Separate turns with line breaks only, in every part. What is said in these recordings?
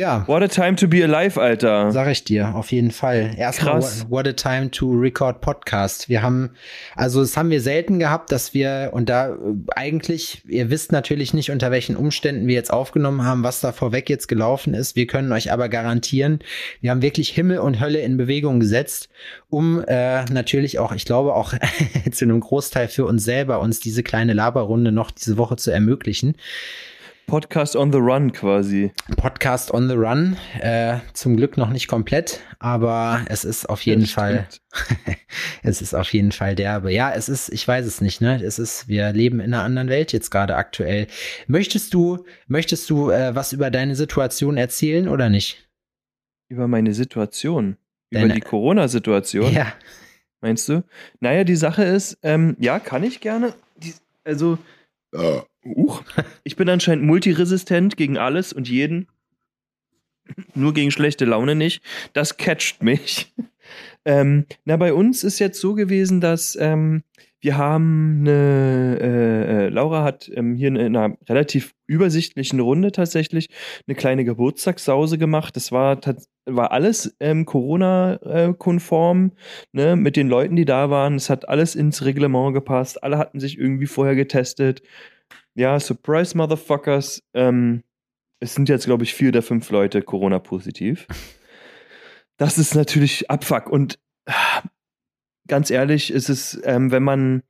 Ja.
What a time to be alive, Alter.
Sag ich dir, auf jeden Fall. Erstmal,
Krass.
what a time to record Podcast. Wir haben, also das haben wir selten gehabt, dass wir, und da äh, eigentlich, ihr wisst natürlich nicht, unter welchen Umständen wir jetzt aufgenommen haben, was da vorweg jetzt gelaufen ist. Wir können euch aber garantieren, wir haben wirklich Himmel und Hölle in Bewegung gesetzt, um äh, natürlich auch, ich glaube auch zu einem Großteil für uns selber, uns diese kleine Laberrunde noch diese Woche zu ermöglichen.
Podcast on the run quasi.
Podcast on the Run. Äh, zum Glück noch nicht komplett, aber es ist auf jeden
Ja,
Fall, es ist auf jeden Fall derbe. Ja, es ist, ich weiß es nicht, ne? Es ist, wir leben in einer anderen Welt jetzt gerade aktuell. Möchtest du, möchtest du äh, was über deine Situation erzählen oder nicht?
Über meine Situation. Über
Deine-
die Corona-Situation.
Ja.
Meinst du? Naja, die Sache ist, ähm, ja, kann ich gerne. Die, also, uch, ich bin anscheinend multiresistent gegen alles und jeden. Nur gegen schlechte Laune nicht. Das catcht mich. ähm, na, bei uns ist jetzt so gewesen, dass ähm, wir haben eine, äh, äh, Laura hat ähm, hier in einer relativ übersichtlichen Runde tatsächlich eine kleine Geburtstagssause gemacht. Das war, war alles ähm, Corona-konform ne, mit den Leuten, die da waren. Es hat alles ins Reglement gepasst. Alle hatten sich irgendwie vorher getestet. Ja, Surprise Motherfuckers. Ähm, es sind jetzt, glaube ich, vier oder fünf Leute Corona-positiv. Das ist natürlich Abfuck. Und ganz ehrlich, ist es, ähm, wenn man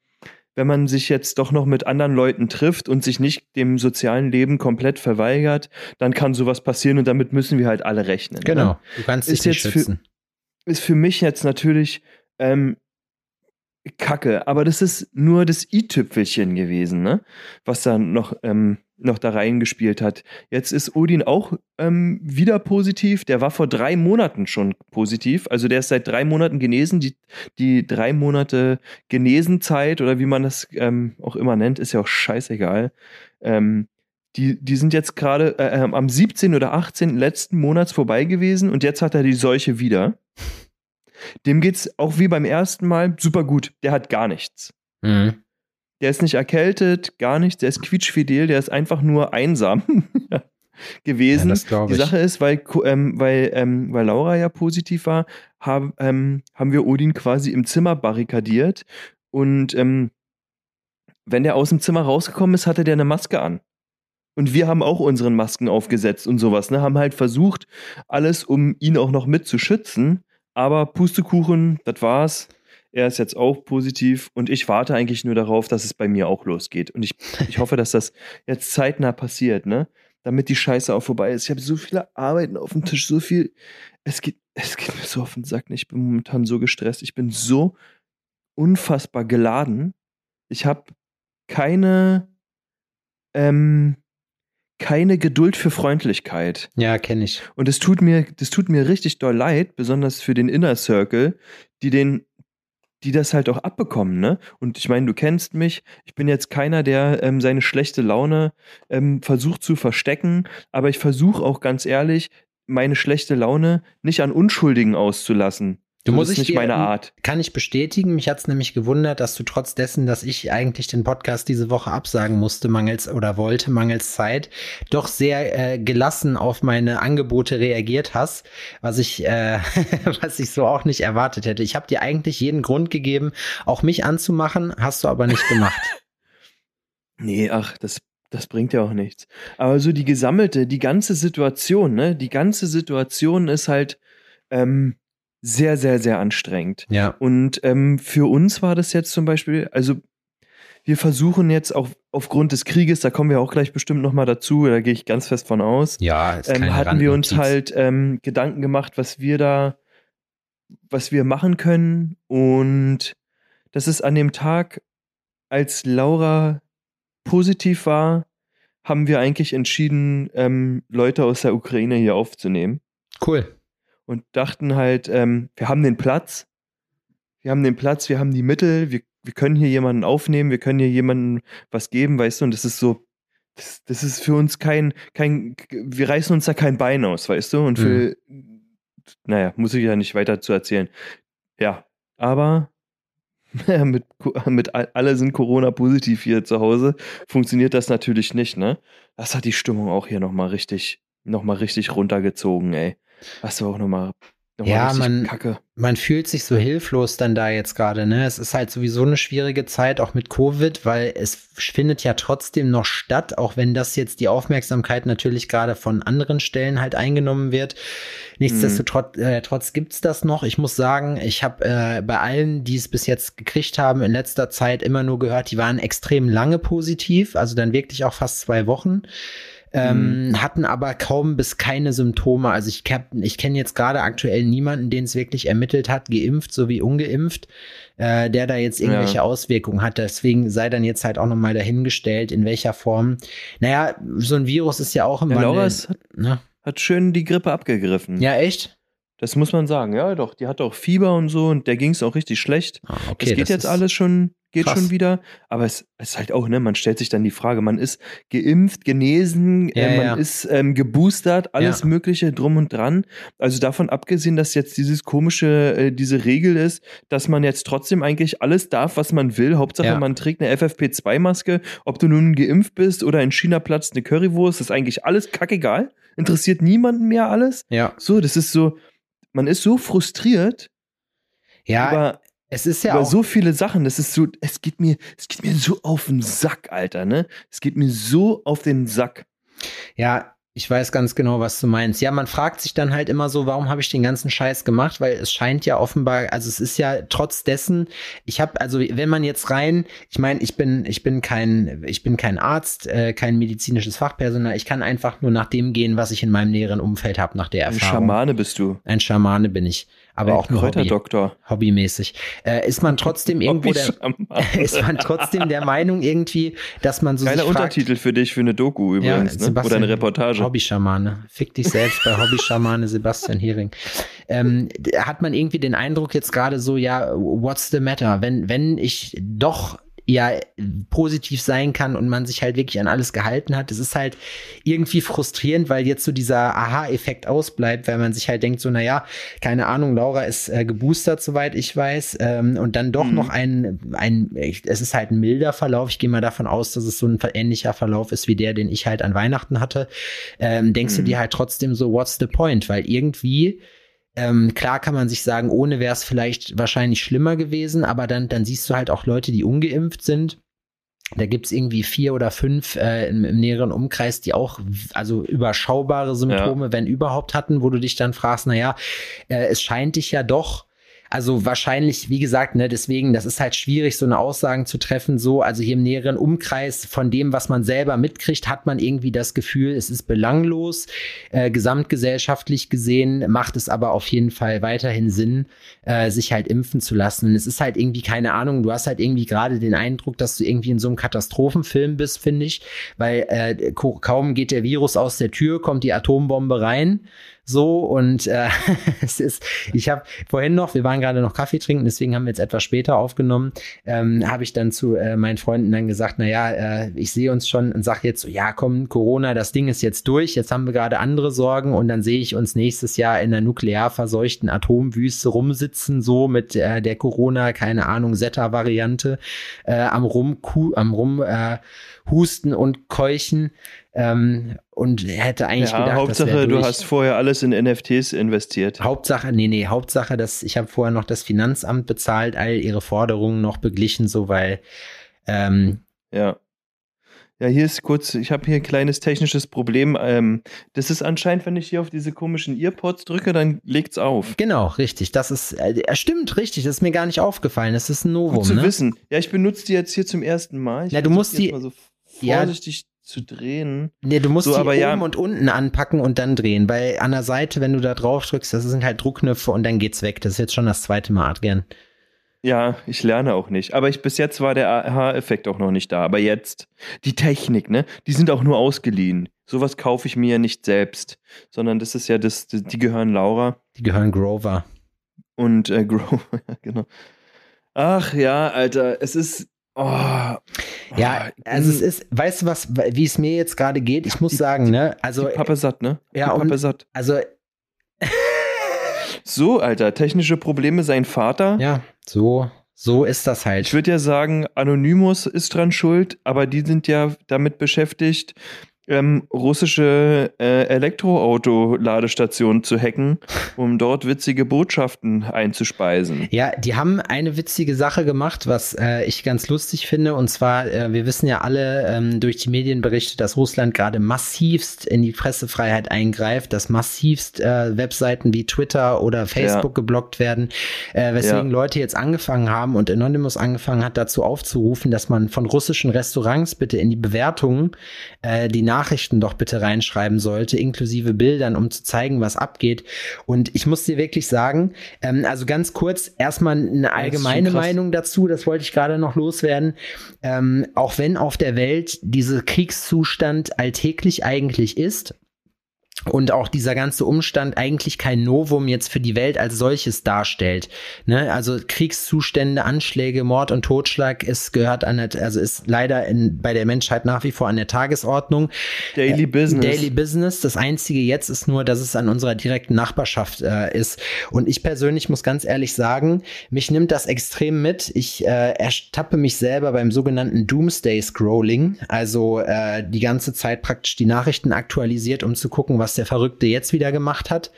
wenn man sich jetzt doch noch mit anderen Leuten trifft und sich nicht dem sozialen Leben komplett verweigert, dann kann sowas passieren und damit müssen wir halt alle rechnen. Ne?
Genau. Du kannst dich
Ist
nicht
jetzt für-
schützen.
ist für mich jetzt natürlich ähm, Kacke, aber das ist nur das i-Tüpfelchen gewesen, ne? Was da noch, ähm, noch da reingespielt hat. Jetzt ist Odin auch ähm, wieder positiv. Der war vor drei Monaten schon positiv. Also der ist seit drei Monaten genesen. Die, die drei Monate Genesenzeit oder wie man das ähm, auch immer nennt, ist ja auch scheißegal. Ähm, die, die sind jetzt gerade äh, ähm, am 17. oder 18. letzten Monats vorbei gewesen und jetzt hat er die Seuche wieder. Dem geht's auch wie beim ersten Mal super gut. Der hat gar nichts.
Mhm.
Der ist nicht erkältet, gar nichts. Der ist quietschfidel, der ist einfach nur einsam gewesen.
Ja,
die. Sache ist, weil, ähm, weil, ähm, weil Laura ja positiv war, hab, ähm, haben wir Odin quasi im Zimmer barrikadiert. Und ähm, wenn der aus dem Zimmer rausgekommen ist, hatte der eine Maske an. Und wir haben auch unseren Masken aufgesetzt und sowas, ne? Haben halt versucht, alles, um ihn auch noch mit zu schützen. Aber Pustekuchen, das war's. Er ist jetzt auch positiv und ich warte eigentlich nur darauf, dass es bei mir auch losgeht. Und ich, ich hoffe, dass das jetzt zeitnah passiert, ne? Damit die Scheiße auch vorbei ist. Ich habe so viele Arbeiten auf dem Tisch, so viel. Es geht, es geht mir so auf den Sack. Ich bin momentan so gestresst. Ich bin so unfassbar geladen. Ich habe keine, ähm, keine Geduld für Freundlichkeit.
Ja, kenne ich.
Und es tut mir, das tut mir richtig doll leid, besonders für den Inner Circle, die den, die das halt auch abbekommen, ne? Und ich meine, du kennst mich. Ich bin jetzt keiner, der ähm, seine schlechte Laune ähm, versucht zu verstecken, aber ich versuche auch ganz ehrlich, meine schlechte Laune nicht an Unschuldigen auszulassen.
Du
So,
musst
nicht
dir-
meine Art.
Kann ich bestätigen. Mich hat's nämlich gewundert, dass du trotz dessen, dass ich eigentlich den Podcast diese Woche absagen musste, mangels oder wollte, mangels Zeit, doch sehr äh, gelassen auf meine Angebote reagiert hast, was ich, äh, was ich so auch nicht erwartet hätte. Ich habe dir eigentlich jeden Grund gegeben, auch mich anzumachen, hast du aber nicht gemacht.
Nee, ach, das, das bringt ja auch nichts. Aber so die gesammelte, die ganze Situation, ne? Die ganze Situation ist halt ähm, sehr, sehr, sehr anstrengend.
ja.
Und ähm, für uns war das jetzt zum Beispiel, also wir versuchen jetzt auch aufgrund des Krieges, da kommen wir auch gleich bestimmt nochmal dazu, da gehe ich ganz fest von aus,
Ja, ist
ähm, hatten wir uns halt ähm, Gedanken gemacht, was wir da, was wir machen können. Und das ist an dem Tag, als Laura positiv war, haben wir eigentlich entschieden, ähm, Leute aus der Ukraine hier aufzunehmen
Cool.
Und dachten halt, ähm, wir haben den Platz, wir haben den Platz, wir haben die Mittel, wir, wir können hier jemanden aufnehmen, wir können hier jemanden was geben, weißt du, und das ist so, das, das ist für uns kein, kein, wir reißen uns da kein Bein aus, weißt du, und für, naja, muss ich ja nicht weiter zu erzählen. Ja, aber mit, mit all- alle sind Corona-positiv hier zu Hause, funktioniert das natürlich nicht, ne? Das hat die Stimmung auch hier nochmal richtig nochmal richtig runtergezogen, ey. Hast du auch nochmal
ja, man, Kacke. man fühlt sich so hilflos dann da jetzt gerade, ne? Es ist halt sowieso eine schwierige Zeit, auch mit Covid, weil es findet ja trotzdem noch statt, auch wenn das jetzt die Aufmerksamkeit natürlich gerade von anderen Stellen halt eingenommen wird. Nichtsdestotrotz mhm. äh, trotz gibt's das noch. Ich muss sagen, ich habe äh, bei allen, die es bis jetzt gekriegt haben, in letzter Zeit immer nur gehört, die waren extrem lange positiv, also dann wirklich auch fast zwei Wochen ähm, mhm. hatten aber kaum bis keine Symptome. Also ich, ich kenne jetzt gerade aktuell niemanden, den es wirklich ermittelt hat, geimpft sowie ungeimpft, äh, der da jetzt irgendwelche ja. Auswirkungen hat. Deswegen sei dann jetzt halt auch nochmal dahingestellt, in welcher Form. Naja, so ein Virus ist ja auch im
ja, Wandel. Laura hat, ne? hat schön die Grippe abgegriffen.
Ja, echt?
Das muss man sagen, ja doch. Die hat auch Fieber und so und der ging es auch richtig schlecht. Ah, okay, das geht das jetzt alles schon geht Krass. schon wieder. Aber es, es, ist halt auch, ne, man stellt sich dann die Frage, man ist geimpft, genesen, ja, äh, man ja. ist ähm, geboostert, alles ja. Mögliche drum und dran. Also davon abgesehen, dass jetzt dieses komische, äh, diese Regel ist, dass man jetzt trotzdem eigentlich alles darf, was man will. Hauptsache, man trägt eine FFP2-Maske, ob du nun geimpft bist oder in China platzt eine Currywurst, ist eigentlich alles kackegal. Interessiert niemanden mehr alles.
Ja.
So, das ist so, man ist so frustriert.
Ja, über, es ist ja
über so viele Sachen. Das ist so, es geht mir, es geht mir so auf den Sack, Alter, ne? Es geht mir so auf den Sack.
Ja, ich weiß ganz genau, was du meinst. Ja, man fragt sich dann halt immer so, warum habe ich den ganzen Scheiß gemacht? Weil es scheint ja offenbar, also es ist ja trotz dessen, ich habe, also wenn man jetzt rein, ich meine, ich bin, ich bin kein, ich bin kein Arzt, äh, kein medizinisches Fachpersonal. Ich kann einfach nur nach dem gehen, was ich in meinem näheren Umfeld habe, nach der Erfahrung.
Ein Schamane bist du.
Ein Schamane bin ich aber auch nur Hobby,
Doktor.
hobbymäßig. Äh, ist man trotzdem irgendwo der, ist man trotzdem der Meinung irgendwie, dass man so
Geiler Untertitel fragt, für dich für eine Doku übrigens, ja, ne? oder eine Reportage.
Hobby-Schamane. Fick dich selbst bei Hobby-Schamane Sebastian Hering. Ähm, hat man irgendwie den Eindruck jetzt gerade so, ja, what's the matter? Wenn, wenn ich doch ja positiv sein kann und man sich halt wirklich an alles gehalten hat. Es ist halt irgendwie frustrierend, weil jetzt so dieser Aha-Effekt ausbleibt, weil man sich halt denkt, so, naja, keine Ahnung, Laura ist äh, geboostert, soweit ich weiß, ähm, und dann doch mhm. noch ein, ein, es ist halt ein milder Verlauf. Ich gehe mal davon aus, dass es so ein ähnlicher Verlauf ist wie der, den ich halt an Weihnachten hatte. Ähm, denkst mhm. du dir halt trotzdem so, what's the point? Weil irgendwie ähm, klar kann man sich sagen, ohne wäre es vielleicht wahrscheinlich schlimmer gewesen, aber dann, dann siehst du halt auch Leute, die ungeimpft sind. Da gibt's irgendwie vier oder fünf äh, im, im, näheren Umkreis, die auch also überschaubare Symptome, ja. wenn überhaupt hatten, wo du dich dann fragst, na ja, äh, es scheint dich ja doch also wahrscheinlich, wie gesagt, ne, deswegen, das ist halt schwierig, so eine Aussagen zu treffen. So, also hier im näheren Umkreis von dem, was man selber mitkriegt, hat man irgendwie das Gefühl, es ist belanglos. Äh, gesamtgesellschaftlich gesehen macht es aber auf jeden Fall weiterhin Sinn, äh, sich halt impfen zu lassen. Und es ist halt irgendwie keine Ahnung. Du hast halt irgendwie gerade den Eindruck, dass du irgendwie in so einem Katastrophenfilm bist, finde ich, weil äh, kaum geht der Virus aus der Tür, kommt die Atombombe rein so und äh, es ist, ich habe vorhin noch, wir waren gerade noch Kaffee trinken, deswegen haben wir jetzt etwas später aufgenommen, ähm, habe ich dann zu äh, meinen Freunden dann gesagt, na ja, äh, ich sehe uns schon und sage jetzt so, ja komm, Corona, das Ding ist jetzt durch, jetzt haben wir gerade andere Sorgen und dann sehe ich uns nächstes Jahr in der nuklear verseuchten Atomwüste rumsitzen, so mit äh, der Corona, keine Ahnung, Zeta-Variante äh, am rum, am rum äh, husten und keuchen. Ähm, und hätte eigentlich ja, gedacht,
Hauptsache, du hast vorher alles in NFTs investiert.
Hauptsache, nee, nee, Hauptsache, dass ich habe vorher noch das Finanzamt bezahlt, all ihre Forderungen noch beglichen, so weil ähm,
ja. Ja, hier ist kurz, ich habe hier ein kleines technisches Problem. Ähm, das ist anscheinend, wenn ich hier auf diese komischen Earpods drücke, dann legt's auf.
Genau, richtig. Das ist, äh, stimmt, richtig. Das ist mir gar nicht aufgefallen. Das ist ein Novum. Gut
zu
ne?
wissen. Ja, ich benutze die jetzt hier zum ersten Mal. Ich
Na, du musst die,
so vorsichtig zu drehen.
Nee, du musst so, die oben ja, und unten anpacken und dann drehen, weil an der Seite, wenn du da drauf drückst, das sind halt Druckknöpfe und dann geht's weg. Das ist jetzt schon das zweite Mal, Adrian.
Ja, ich lerne auch nicht. Aber ich, bis jetzt war der Aha-Effekt auch noch nicht da. Aber jetzt, die Technik, ne? Die sind auch nur ausgeliehen. Sowas kaufe ich mir ja nicht selbst, sondern das ist ja das, die gehören Laura.
Die gehören Grover.
Und äh, Grover, genau. Ach ja, Alter, es ist, Oh,
ja, also es ist, weißt du was, wie es mir jetzt gerade geht? Ich muss die, sagen, ne? Also
die Pappe satt, ne?
Die ja, Pappe
satt.
Also
so, Alter, technische Probleme sein Vater.
Ja, so so ist das halt.
Ich würde ja sagen, Anonymous ist dran schuld, aber die sind ja damit beschäftigt, ähm, russische äh, Elektroauto-Ladestationen zu hacken, um dort witzige Botschaften einzuspeisen.
Ja, die haben eine witzige Sache gemacht, was äh, ich ganz lustig finde. Und zwar, äh, wir wissen ja alle ähm, durch die Medienberichte, dass Russland gerade massivst in die Pressefreiheit eingreift, dass massivst äh, Webseiten wie Twitter oder Facebook ja. geblockt werden, äh, weswegen ja. Leute jetzt angefangen haben und Anonymous angefangen hat, dazu aufzurufen, dass man von russischen Restaurants bitte in die Bewertungen äh, die Nachrichten Nachrichten doch bitte reinschreiben sollte, inklusive Bildern, um zu zeigen, was abgeht. Und ich muss dir wirklich sagen, ähm, also ganz kurz, erstmal eine allgemeine Meinung dazu, das wollte ich gerade noch loswerden. Ähm, auch wenn auf der Welt dieser Kriegszustand alltäglich eigentlich ist, und auch dieser ganze Umstand eigentlich kein Novum jetzt für die Welt als solches darstellt. Ne? Also Kriegszustände, Anschläge, Mord und Totschlag ist gehört an der, also ist leider in, bei der Menschheit nach wie vor an der Tagesordnung.
Daily äh, Business.
Daily Business. Das einzige jetzt ist nur, dass es an unserer direkten Nachbarschaft äh, ist. Und ich persönlich muss ganz ehrlich sagen, mich nimmt das extrem mit. Ich äh, ertappe mich selber beim sogenannten Doomsday Scrolling, also äh, die ganze Zeit praktisch die Nachrichten aktualisiert, um zu gucken, was was der Verrückte jetzt wieder gemacht hat.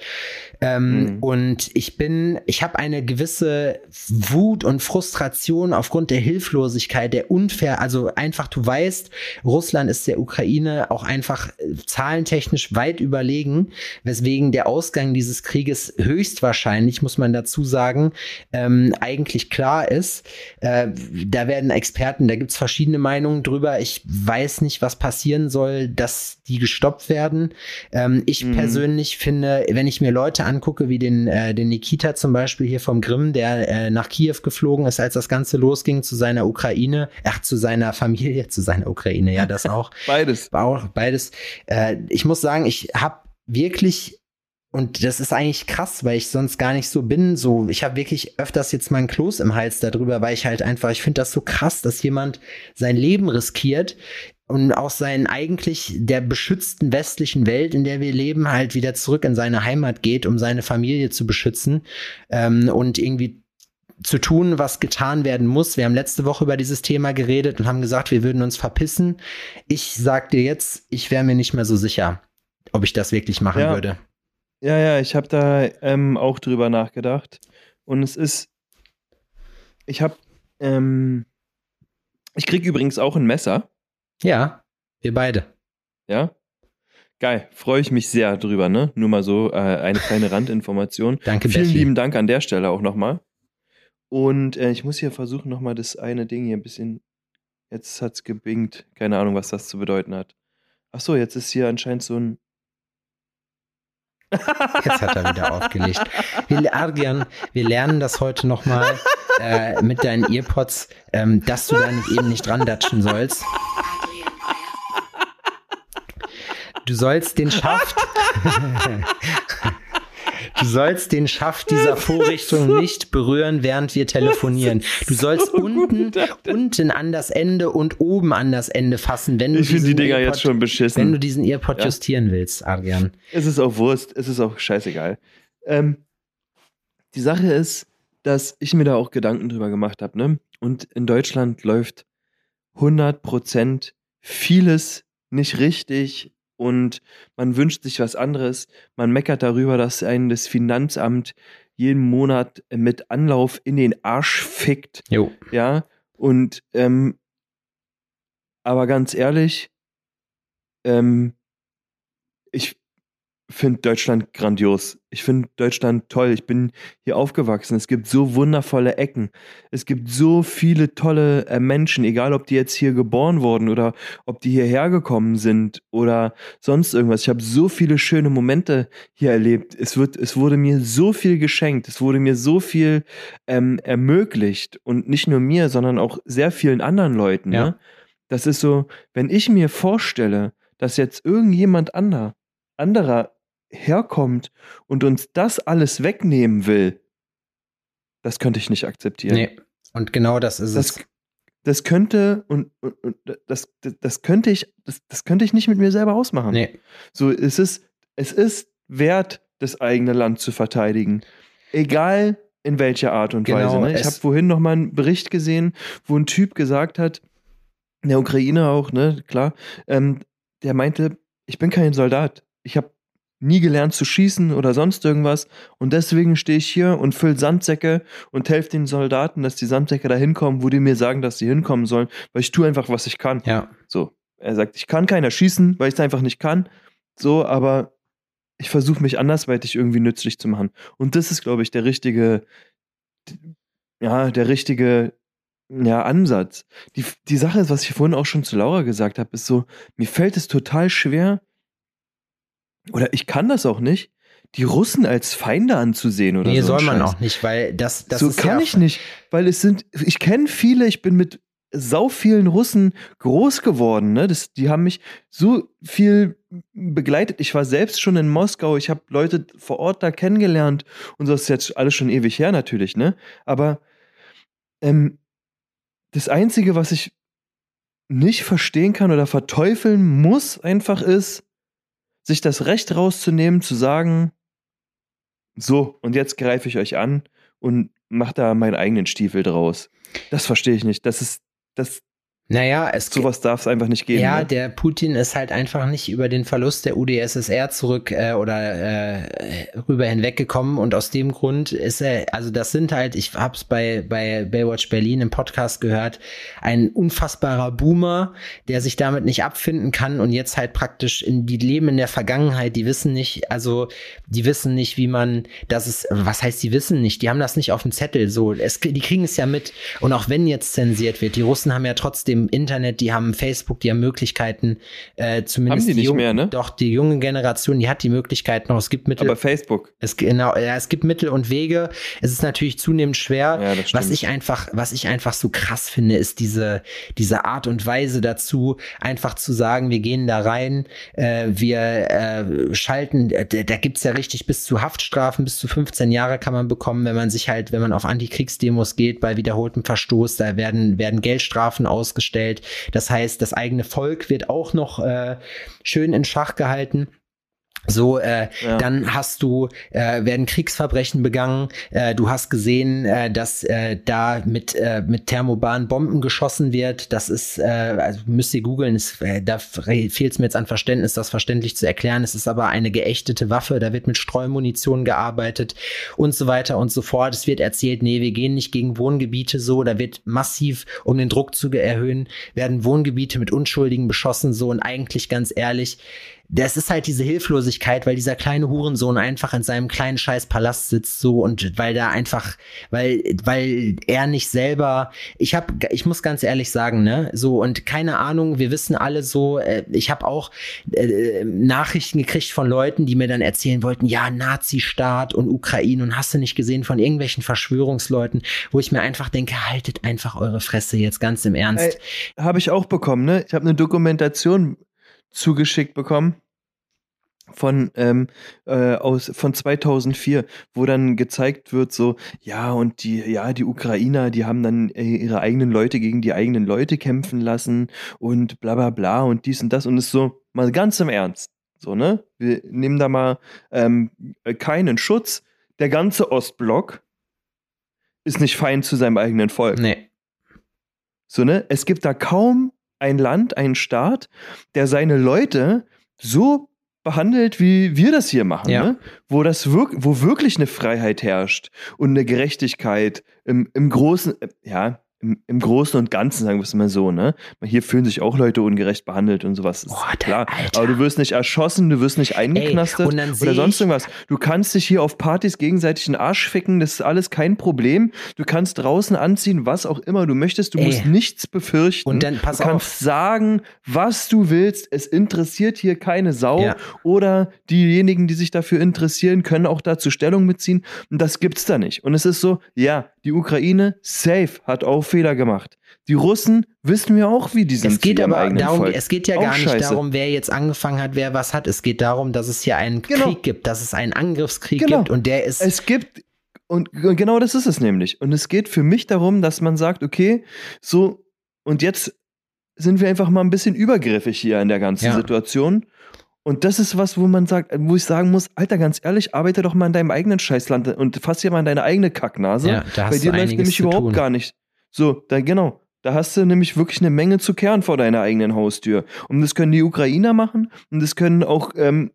Ähm, mhm. Und ich bin, ich habe eine gewisse Wut und Frustration aufgrund der Hilflosigkeit, der unfair, also einfach, du weißt, Russland ist der Ukraine auch einfach äh, zahlentechnisch weit überlegen, weswegen der Ausgang dieses Krieges höchstwahrscheinlich, muss man dazu sagen, ähm, eigentlich klar ist. Äh, da werden Experten, da gibt's verschiedene Meinungen drüber. Ich weiß nicht, was passieren soll, dass die gestoppt werden. Ähm, ich mhm. persönlich finde, wenn ich mir Leute angucke, wie den, äh, den Nikita zum Beispiel hier vom Grimm, der äh, nach Kiew geflogen ist, als das Ganze losging zu seiner Ukraine, ach, zu seiner Familie, zu seiner Ukraine, ja, das auch.
beides.
Auch beides. Äh, ich muss sagen, ich habe wirklich und das ist eigentlich krass, weil ich sonst gar nicht so bin. So, ich habe wirklich öfters jetzt mal einen Kloß im Hals darüber, weil ich halt einfach, ich finde das so krass, dass jemand sein Leben riskiert und aus seinen eigentlich der beschützten westlichen Welt, in der wir leben, halt wieder zurück in seine Heimat geht, um seine Familie zu beschützen ähm, und irgendwie zu tun, was getan werden muss. Wir haben letzte Woche über dieses Thema geredet und haben gesagt, wir würden uns verpissen. Ich sag dir jetzt, ich wäre mir nicht mehr so sicher, ob ich das wirklich machen
ja.
würde.
Ja, ja, ich habe da ähm, auch drüber nachgedacht. Und es ist, ich habe, ähm, ich krieg übrigens auch ein Messer.
Ja, wir beide.
Ja? Geil, freue ich mich sehr drüber, ne? Nur mal so äh, eine kleine Randinformation.
Danke,
Vielen
Betty.
lieben Dank an der Stelle auch nochmal. Und äh, ich muss hier versuchen, nochmal das eine Ding hier ein bisschen. Jetzt hat's gebingt. Keine Ahnung, was das zu bedeuten hat. Ach so, jetzt ist hier anscheinend so ein.
Jetzt hat er wieder aufgelegt. Wir, wir lernen das heute nochmal äh, mit deinen Earpods, ähm, dass du da nicht eben nicht dran datschen sollst. Du sollst den Schaft. Du sollst den Schaft dieser Vorrichtung nicht berühren, während wir telefonieren. Du sollst so unten, unten an das Ende und oben an das Ende fassen, wenn du
ich diesen die Dinger Earpod, jetzt schon beschissen.
Wenn du diesen Earpod ja? justieren willst, Adrian.
Es ist auch Wurst, es ist auch scheißegal. Ähm, die Sache ist, dass ich mir da auch Gedanken drüber gemacht habe, ne? Und in Deutschland läuft 100% vieles nicht richtig, und man wünscht sich was anderes. Man meckert darüber, dass einen das Finanzamt jeden Monat mit Anlauf in den Arsch fickt.
Jo.
Ja. Und ähm, aber ganz ehrlich, ähm, ich finde Deutschland grandios. Ich finde Deutschland toll. Ich bin hier aufgewachsen. Es gibt so wundervolle Ecken. Es gibt so viele tolle äh, Menschen, egal ob die jetzt hier geboren wurden oder ob die hierher gekommen sind oder sonst irgendwas. Ich habe so viele schöne Momente hier erlebt. Es, wird, es wurde mir so viel geschenkt. Es wurde mir so viel ähm, ermöglicht. Und nicht nur mir, sondern auch sehr vielen anderen Leuten. Ja. Ne? Das ist so, wenn ich mir vorstelle, dass jetzt irgendjemand anderer anderer herkommt und uns das alles wegnehmen will, das könnte ich nicht akzeptieren. Nee,
und genau das ist
das, es. Das könnte und, und, und das, das könnte ich, das, das könnte ich nicht mit mir selber ausmachen.
Nee.
So, es ist, es ist wert, das eigene Land zu verteidigen. Egal in welcher Art und genau, Weise. Ne? Ich habe vorhin noch mal einen Bericht gesehen, wo ein Typ gesagt hat, in der Ukraine auch, ne, klar, ähm, der meinte, ich bin kein Soldat. Ich habe nie gelernt zu schießen oder sonst irgendwas. Und deswegen stehe ich hier und fülle Sandsäcke und helfe den Soldaten, dass die Sandsäcke da hinkommen, wo die mir sagen, dass sie hinkommen sollen, weil ich tue einfach, was ich kann.
Ja.
So. Er sagt, ich kann keiner schießen, weil ich es einfach nicht kann. So, aber ich versuche mich andersweitig irgendwie nützlich zu machen. Und das ist, glaube ich, der richtige, ja, der richtige ja, Ansatz. Die, die Sache ist, was ich vorhin auch schon zu Laura gesagt habe, ist so, mir fällt es total schwer, oder ich kann das auch nicht, die Russen als Feinde anzusehen oder
nee,
so.
soll man
Scheiß.
auch nicht, weil das, das
so
ist
kann
ja,
ich nicht, weil es sind, ich kenne viele, ich bin mit sau vielen Russen groß geworden, ne? Das, die haben mich so viel begleitet. Ich war selbst schon in Moskau, ich habe Leute vor Ort da kennengelernt und so das ist jetzt alles schon ewig her natürlich, ne? Aber ähm, das Einzige, was ich nicht verstehen kann oder verteufeln muss, einfach ist, sich das Recht rauszunehmen, zu sagen, so, und jetzt greife ich euch an und mach da meinen eigenen Stiefel draus. Das verstehe ich nicht. Das ist, das,
naja, es
sowas darf es einfach nicht geben.
Ja,
ne?
der Putin ist halt einfach nicht über den Verlust der UdSSR zurück äh, oder äh, rüber hinweggekommen und aus dem Grund ist er, also das sind halt, ich hab's bei bei Baywatch Berlin im Podcast gehört, ein unfassbarer Boomer, der sich damit nicht abfinden kann und jetzt halt praktisch in die leben in der Vergangenheit, die wissen nicht, also die wissen nicht, wie man, das ist, was heißt, die wissen nicht, die haben das nicht auf dem Zettel, so, es, die kriegen es ja mit und auch wenn jetzt zensiert wird, die Russen haben ja trotzdem Internet, die haben Facebook, die haben Möglichkeiten, äh, zumindest
Haben die nicht mehr, ne?
Doch, die junge Generation, die hat die Möglichkeit noch. Es gibt Mittel,
Aber Facebook.
es, genau, ja, es gibt Mittel und Wege. Es ist natürlich zunehmend schwer.
Ja,
was ich einfach, was ich einfach so krass finde, ist diese, diese Art und Weise dazu, einfach zu sagen, wir gehen da rein, äh, wir äh, schalten, äh, da da gibt's ja richtig bis zu Haftstrafen, bis zu 15 Jahre kann man bekommen, wenn man sich halt, wenn man auf Antikriegsdemos geht, bei wiederholtem Verstoß, da werden, werden Geldstrafen ausgestellt. Das heißt, das eigene Volk wird auch noch äh, schön in Schach gehalten. So, äh,
Ja.
dann hast du, äh, werden Kriegsverbrechen begangen. Äh, du hast gesehen, äh, dass äh, da mit, äh, mit thermobaren Bomben geschossen wird. Das ist, äh, also müsst ihr googeln, äh, da fehlt es mir jetzt an Verständnis, das verständlich zu erklären. Es ist aber eine geächtete Waffe, da wird mit Streumunition gearbeitet und so weiter und so fort. Es wird erzählt, nee, wir gehen nicht gegen Wohngebiete so, da wird massiv, um den Druck zu erhöhen, werden Wohngebiete mit Unschuldigen beschossen so und eigentlich ganz ehrlich, das ist halt diese Hilflosigkeit, weil dieser kleine Hurensohn einfach in seinem kleinen scheiß Palast sitzt so und weil da einfach, weil, weil er nicht selber, ich habe, ich muss ganz ehrlich sagen, ne, so und keine Ahnung, wir wissen alle so, äh, ich habe auch äh, Nachrichten gekriegt von Leuten, die mir dann erzählen wollten, ja, Nazi-Staat und Ukraine und hast du nicht gesehen von irgendwelchen Verschwörungsleuten, wo ich mir einfach denke, haltet einfach eure Fresse jetzt ganz im Ernst.
Ey, Habe ich auch bekommen, ne? Ich habe eine Dokumentation zugeschickt bekommen von ähm, äh, aus von 2004, wo dann gezeigt wird so ja und die ja die Ukrainer, die haben dann äh, ihre eigenen Leute gegen die eigenen Leute kämpfen lassen und bla bla bla und dies und das und ist so mal ganz im Ernst so ne wir nehmen da mal ähm, keinen Schutz der ganze Ostblock ist nicht fein zu seinem eigenen Volk
Nee.
so, ne? Es gibt da kaum ein Land, einen Staat, der seine Leute so behandelt, wie wir das hier machen,
Ja.
ne? Wo das wirk wo wirklich eine Freiheit herrscht und eine Gerechtigkeit im, im großen, äh, ja, im, im Großen und Ganzen, sagen wir es mal so, ne? Hier fühlen sich auch Leute ungerecht behandelt und sowas. Ist
der
klar.
Alter.
Aber du wirst nicht erschossen, du wirst nicht eingeknastet
seh
oder sonst irgendwas. Du kannst dich hier auf Partys gegenseitig den Arsch ficken, das ist alles kein Problem. Du kannst draußen anziehen, was auch immer du möchtest. Du
Ey.
musst nichts befürchten.
Und dann pass
du kannst
auf.
sagen, was du willst. Es interessiert hier keine Sau.
Ja.
Oder diejenigen, die sich dafür interessieren, können auch dazu Stellung beziehen. Und das gibt's da nicht. Und es ist so, ja, die Ukraine, safe, hat auch Fehler gemacht. Die Russen wissen wir auch, wie die sind.
Es geht aber darum,
Volk.
es geht ja
Auch
gar nicht
scheiße.
darum, wer jetzt angefangen hat, wer was hat. Es geht darum, dass es hier einen
Genau.
Krieg gibt, dass es einen Angriffskrieg
Genau.
gibt und der ist
Es gibt, und g- genau das ist es nämlich. Und es geht für mich darum, dass man sagt, okay, so, und jetzt sind wir einfach mal ein bisschen übergriffig hier in der ganzen
Ja.
Situation. Und das ist was, wo man sagt, wo ich sagen muss, Alter, ganz ehrlich, arbeite doch mal in deinem eigenen Scheißland und fass hier mal in deine eigene Kacknase.
Ja, da hast
Bei dir läuft nämlich überhaupt gar nicht. So, da genau. Da hast du nämlich wirklich eine Menge zu kehren vor deiner eigenen Haustür. Und das können die Ukrainer machen und das können auch ähm,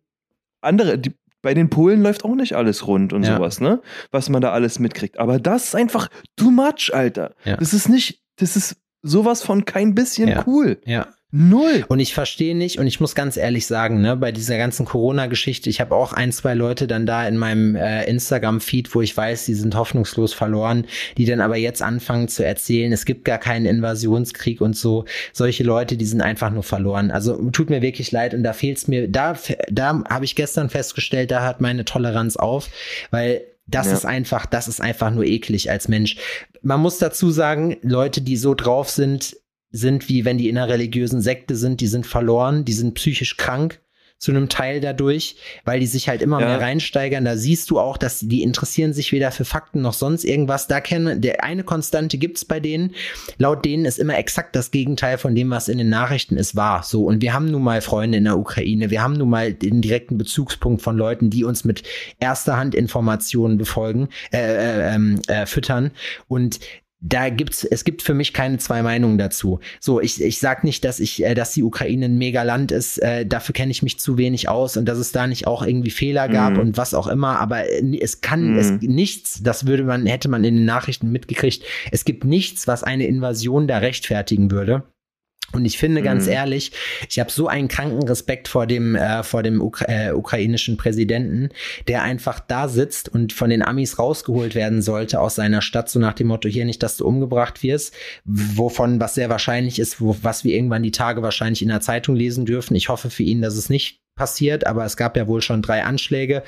andere. Die, bei den Polen läuft auch nicht alles rund und ja. sowas, ne? Was man da alles mitkriegt. Aber das ist einfach too much, Alter. Ja. Das ist nicht, das ist sowas von kein bisschen
ja.
cool.
Ja. Null. Und ich verstehe nicht, und ich muss ganz ehrlich sagen, ne, bei dieser ganzen Corona-Geschichte, ich habe auch ein, zwei Leute dann da in meinem äh, Instagram-Feed, wo ich weiß, die sind hoffnungslos verloren, die dann aber jetzt anfangen zu erzählen, es gibt gar keinen Invasionskrieg und so. Solche Leute, die sind einfach nur verloren. Also tut mir wirklich leid und da fehlt's mir, da, da habe ich gestern festgestellt, da hat meine Toleranz auf, weil das ja. ist einfach, das ist einfach nur eklig als Mensch. Man muss dazu sagen, Leute, die so drauf sind, sind wie wenn die in einer religiösen Sekte sind, die sind verloren, die sind psychisch krank zu einem Teil dadurch, weil die sich halt immer ja. mehr reinsteigern. Da siehst du auch, dass die, interessieren sich weder für Fakten noch sonst irgendwas. Da kennen, der eine Konstante gibt's bei denen. Laut denen ist immer exakt das Gegenteil von dem, was in den Nachrichten ist, wahr. So. Und wir haben nun mal Freunde in der Ukraine. Wir haben nun mal den direkten Bezugspunkt von Leuten, die uns mit erster Hand Informationen befolgen, äh, äh, ähm, äh, füttern. Und da gibt's, es gibt für mich keine zwei Meinungen dazu. So, ich, ich sag nicht, dass ich, äh, dass die Ukraine ein Megaland ist, äh, dafür kenne ich mich zu wenig aus und dass es da nicht auch irgendwie Fehler gab mm. und was auch immer, aber äh, es kann, mm. es nichts, das würde man, hätte man in den Nachrichten mitgekriegt, es gibt nichts, was eine Invasion da rechtfertigen würde. Und ich finde ganz mhm. ehrlich, ich habe so einen kranken Respekt vor dem äh, vor dem Ukra äh, ukrainischen Präsidenten, der einfach da sitzt und von den Amis rausgeholt werden sollte aus seiner Stadt, so nach dem Motto hier nicht, dass du umgebracht wirst, wovon was sehr wahrscheinlich ist, wo, was wir irgendwann die Tage wahrscheinlich in der Zeitung lesen dürfen. Ich hoffe für ihn, dass es nicht passiert, aber es gab ja wohl schon drei Anschläge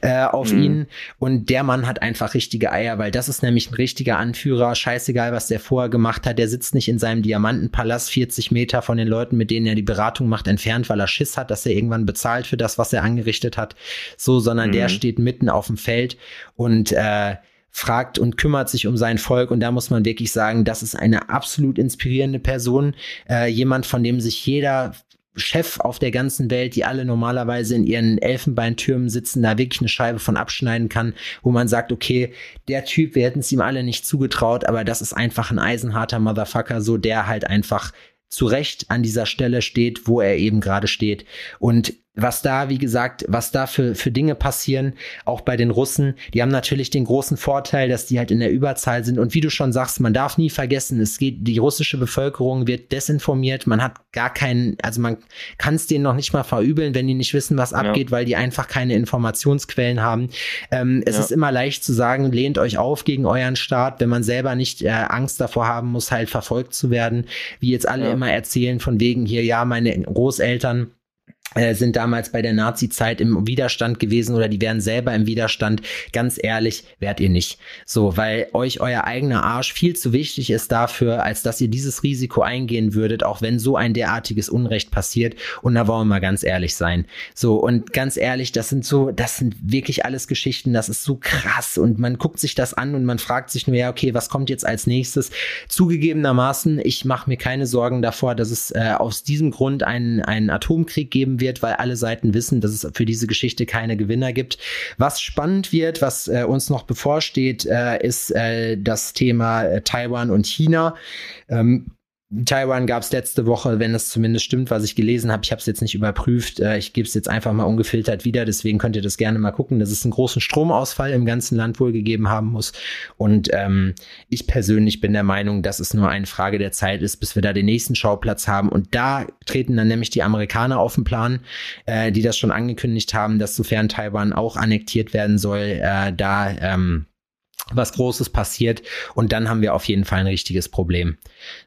äh, auf mhm. ihn und der Mann hat einfach richtige Eier, weil das ist nämlich ein richtiger Anführer, scheißegal, was der vorher gemacht hat, der sitzt nicht in seinem Diamantenpalast 40 Meter von den Leuten, mit denen er die Beratung macht, entfernt, weil er Schiss hat, dass er irgendwann bezahlt für das, was er angerichtet hat, so, sondern mhm. der steht mitten auf dem Feld und äh, fragt und kümmert sich um sein Volk. Und da muss man wirklich sagen, das ist eine absolut inspirierende Person. Äh, jemand, von dem sich jeder Chef auf der ganzen Welt, die alle normalerweise in ihren Elfenbeintürmen sitzen, da wirklich eine Scheibe von abschneiden kann, wo man sagt, okay, der Typ, wir hätten es ihm alle nicht zugetraut, aber das ist einfach ein eisenharter Motherfucker, so der halt einfach zu Recht an dieser Stelle steht, wo er eben gerade steht. Und was da, wie gesagt, was da für, für Dinge passieren, auch bei den Russen, die haben natürlich den großen Vorteil, dass die halt in der Überzahl sind. Und wie du schon sagst, man darf nie vergessen, es geht, die russische Bevölkerung wird desinformiert, man hat gar keinen, also man kann es denen noch nicht mal verübeln, wenn die nicht wissen, was abgeht, ja. weil die einfach keine Informationsquellen haben. Ähm, es ja. ist immer leicht zu sagen, lehnt euch auf gegen euren Staat, wenn man selber nicht äh, Angst davor haben muss, halt verfolgt zu werden, wie jetzt alle ja. immer erzählen, von wegen hier, ja, meine Großeltern sind damals bei der Nazi-Zeit im Widerstand gewesen oder die wären selber im Widerstand. Ganz ehrlich, wärt ihr nicht. So, weil euch euer eigener Arsch viel zu wichtig ist dafür, als dass ihr dieses Risiko eingehen würdet, auch wenn so ein derartiges Unrecht passiert. Und da wollen wir mal ganz ehrlich sein. So, und ganz ehrlich, das sind so, das sind wirklich alles Geschichten, das ist so krass. Und man guckt sich das an und man fragt sich nur, ja, okay, was kommt jetzt als nächstes? Zugegebenermaßen, ich mache mir keine Sorgen davor, dass es äh, aus diesem Grund einen, einen Atomkrieg geben wird, weil alle Seiten wissen, dass es für diese Geschichte keine Gewinner gibt. Was spannend wird, was äh, uns noch bevorsteht, äh, ist äh, das Thema äh, Taiwan und China. Ähm, Taiwan gab es letzte Woche, wenn es zumindest stimmt, was ich gelesen habe. Ich habe es jetzt nicht überprüft. Äh, ich gebe es jetzt einfach mal ungefiltert wieder. Deswegen könnt ihr das gerne mal gucken, dass es einen großen Stromausfall im ganzen Land wohl gegeben haben muss. Und ähm, ich persönlich bin der Meinung, dass es nur eine Frage der Zeit ist, bis wir da den nächsten Schauplatz haben. Und da treten dann nämlich die Amerikaner auf den Plan, äh, die das schon angekündigt haben, dass sofern Taiwan auch annektiert werden soll, äh, da ähm, was Großes passiert und dann haben wir auf jeden Fall ein richtiges Problem.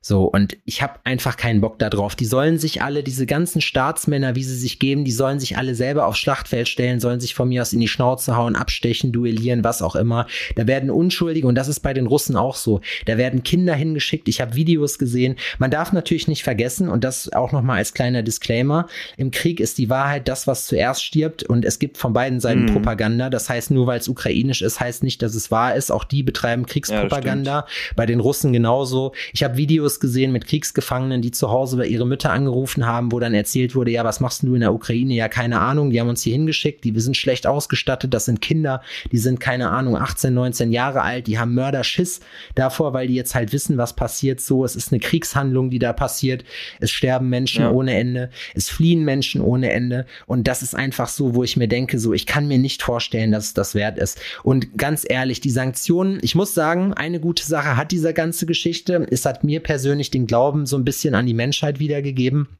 So, und ich habe einfach keinen Bock darauf. Die sollen sich alle, diese ganzen Staatsmänner, wie sie sich geben, die sollen sich alle selber aufs Schlachtfeld stellen, sollen sich von mir aus in die Schnauze hauen, abstechen, duellieren, was auch immer. Da werden Unschuldige, und das ist bei den Russen auch so, da werden Kinder hingeschickt. Ich habe Videos gesehen. Man darf natürlich nicht vergessen, und das auch nochmal als kleiner Disclaimer, im Krieg ist die Wahrheit das, was zuerst stirbt, und es gibt von beiden Seiten mhm. Propaganda. Das heißt, nur weil es ukrainisch ist, heißt nicht, dass es wahr ist auch die betreiben Kriegspropaganda. Ja, bei den Russen genauso. Ich habe Videos gesehen mit Kriegsgefangenen, die zu Hause bei ihre Mütter angerufen haben, wo dann erzählt wurde, ja, was machst du in der Ukraine? Ja, keine Ahnung, die haben uns hier hingeschickt, die wir sind schlecht ausgestattet, das sind Kinder, die sind keine Ahnung, 18, 19 Jahre alt, die haben Mörderschiss davor, weil die jetzt halt wissen, was passiert so. Es ist eine Kriegshandlung, die da passiert. Es sterben Menschen ja. ohne Ende, es fliehen Menschen ohne Ende und das ist einfach so, wo ich mir denke, so, ich kann mir nicht vorstellen, dass es das wert ist. Und ganz ehrlich, die Sanktionen, ich muss sagen, eine gute Sache hat diese ganze Geschichte. Es hat mir persönlich den Glauben so ein bisschen an die Menschheit wiedergegeben.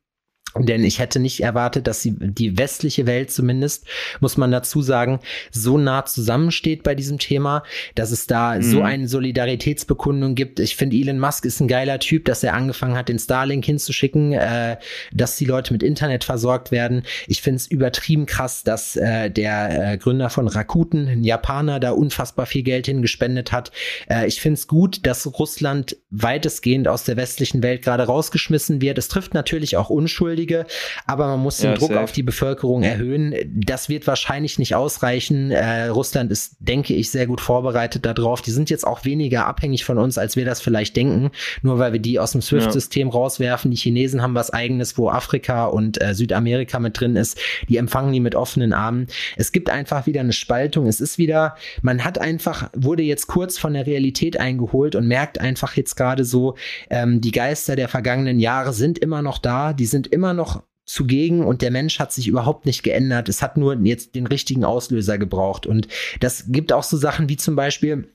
Denn ich hätte nicht erwartet, dass die, die westliche Welt zumindest, muss man dazu sagen, so nah zusammensteht bei diesem Thema, dass es da mhm. so eine Solidaritätsbekundung gibt. Ich finde, Elon Musk ist ein geiler Typ, dass er angefangen hat, den Starlink hinzuschicken, äh, dass die Leute mit Internet versorgt werden. Ich finde es übertrieben krass, dass äh, der äh, Gründer von Rakuten, ein Japaner, da unfassbar viel Geld hingespendet hat. Äh, ich finde es gut, dass Russland weitestgehend aus der westlichen Welt gerade rausgeschmissen wird. Es trifft natürlich auch unschuldig Unschuldige, aber man muss den ja, Druck safe. auf die Bevölkerung erhöhen. Das wird wahrscheinlich nicht ausreichen. Äh, Russland ist, denke ich, sehr gut vorbereitet darauf. Die sind jetzt auch weniger abhängig von uns, als wir das vielleicht denken, nur weil wir die aus dem SWIFT-System ja. rauswerfen. Die Chinesen haben was eigenes, wo Afrika und äh, Südamerika mit drin ist. Die empfangen die mit offenen Armen. Es gibt einfach wieder eine Spaltung. Es ist wieder, man hat einfach, wurde jetzt kurz von der Realität eingeholt und merkt einfach jetzt gerade so, ähm, die Geister der vergangenen Jahre sind immer noch da, die sind immer noch zugegen und der Mensch hat sich überhaupt nicht geändert. Es hat nur jetzt den richtigen Auslöser gebraucht. Und das gibt auch so Sachen wie zum Beispiel,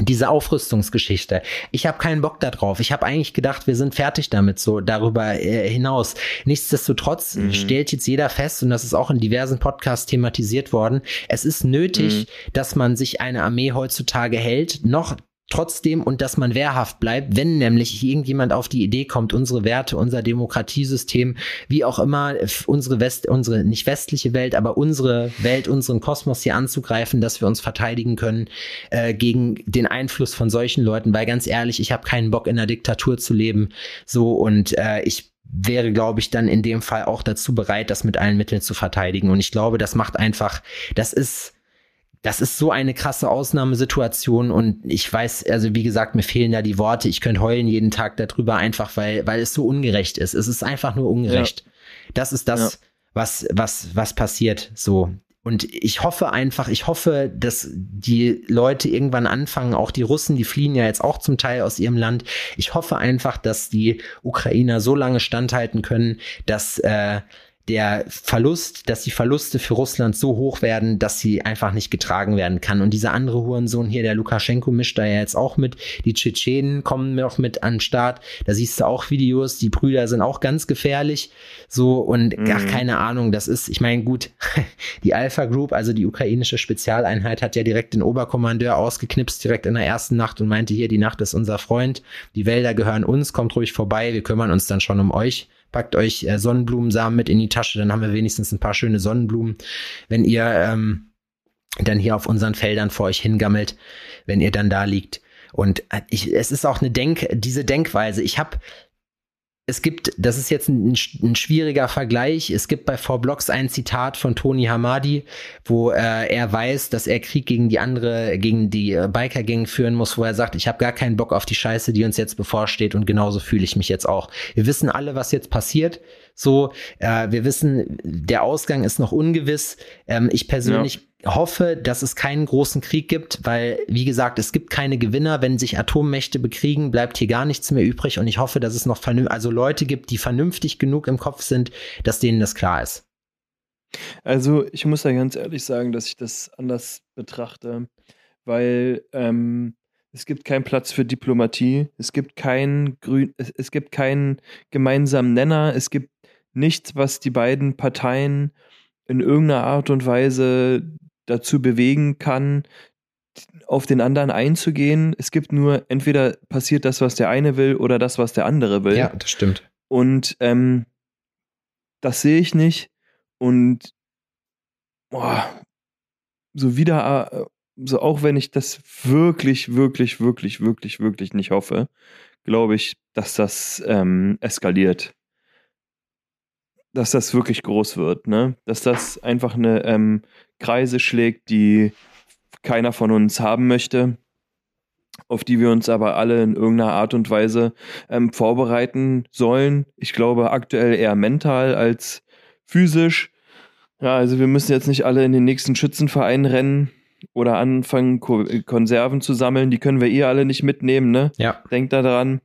diese Aufrüstungsgeschichte. Ich habe keinen Bock darauf. Ich habe eigentlich gedacht, wir sind fertig damit, so darüber äh, hinaus. Nichtsdestotrotz mhm. stellt jetzt jeder fest, und das ist auch in diversen Podcasts thematisiert worden, es ist nötig, mhm. dass man sich eine Armee heutzutage hält, noch trotzdem und dass man wehrhaft bleibt, wenn nämlich irgendjemand auf die Idee kommt, unsere Werte, unser Demokratiesystem, wie auch immer, unsere West, unsere nicht westliche Welt, aber unsere Welt, unseren Kosmos hier anzugreifen, dass wir uns verteidigen können äh, gegen den Einfluss von solchen Leuten. Weil ganz ehrlich, ich habe keinen Bock in einer Diktatur zu leben. So und äh, ich wäre, glaube ich, dann in dem Fall auch dazu bereit, das mit allen Mitteln zu verteidigen. Und ich glaube, das macht einfach, das ist das ist so eine krasse Ausnahmesituation und ich weiß, also wie gesagt, mir fehlen da die Worte. Ich könnte heulen jeden Tag darüber einfach, weil, weil es so ungerecht ist. Es ist einfach nur ungerecht. Ja. Das ist das, ja. was, was, was passiert so. Und ich hoffe einfach, ich hoffe, dass die Leute irgendwann anfangen, auch die Russen, die fliehen ja jetzt auch zum Teil aus ihrem Land. Ich hoffe einfach, dass die Ukrainer so lange standhalten können, dass äh, der Verlust, dass die Verluste für Russland so hoch werden, dass sie einfach nicht getragen werden kann. Und dieser andere Hurensohn hier, der Lukaschenko, mischt da ja jetzt auch mit. Die Tschetschenen kommen noch mit an den Start. Da siehst du auch Videos. Die Brüder sind auch ganz gefährlich. So und mhm. gar keine Ahnung. Das ist, ich meine, gut, die Alpha Group, also die ukrainische Spezialeinheit, hat ja direkt den Oberkommandeur ausgeknipst, direkt in der ersten Nacht und meinte hier, die Nacht ist unser Freund. Die Wälder gehören uns, kommt ruhig vorbei. Wir kümmern uns dann schon um euch packt euch äh, Sonnenblumensamen mit in die Tasche, dann haben wir wenigstens ein paar schöne Sonnenblumen. Wenn ihr ähm, dann hier auf unseren Feldern vor euch hingammelt, wenn ihr dann da liegt. Und äh, ich, es ist auch eine Denk, diese Denkweise. Ich habe es gibt, das ist jetzt ein, ein, schwieriger Vergleich, es gibt bei Four Blocks ein Zitat von Tony Hamadi, wo äh, er weiß, dass er Krieg gegen die andere, gegen die äh, Biker-Gang führen muss, wo er sagt, ich habe gar keinen Bock auf die Scheiße, die uns jetzt bevorsteht und genauso fühle ich mich jetzt auch. Wir wissen alle, was jetzt passiert. So, äh, wir wissen, der Ausgang ist noch ungewiss. Ähm, ich persönlich ja. hoffe, dass es keinen großen Krieg gibt, weil, wie gesagt, es gibt keine Gewinner. Wenn sich Atommächte bekriegen, bleibt hier gar nichts mehr übrig. Und ich hoffe, dass es noch also Leute gibt, die vernünftig genug im Kopf sind, dass denen das klar ist.
Also, ich muss da ganz ehrlich sagen, dass ich das anders betrachte, weil ähm, es gibt keinen Platz für Diplomatie, es gibt keinen grün, es, es gibt keinen gemeinsamen Nenner, es gibt nichts, was die beiden Parteien in irgendeiner Art und Weise dazu bewegen kann, auf den anderen einzugehen. Es gibt nur, entweder passiert das, was der eine will, oder das, was der andere will.
Ja, das stimmt.
Und ähm, das sehe ich nicht. Und boah, so wieder, äh, so auch wenn ich das wirklich, wirklich, wirklich, wirklich, wirklich nicht hoffe, glaube ich, dass das ähm, eskaliert dass das wirklich groß wird, ne? Dass das einfach eine ähm, Kreise schlägt, die keiner von uns haben möchte. auf die wir uns aber alle in irgendeiner Art und Weise ähm, vorbereiten sollen. Ich glaube aktuell eher mental als physisch. Ja, also wir müssen jetzt nicht alle in den nächsten Schützenverein rennen oder anfangen, Ko Konserven zu sammeln. Die können wir eh alle nicht mitnehmen, ne?
Ja.
Denkt da dran.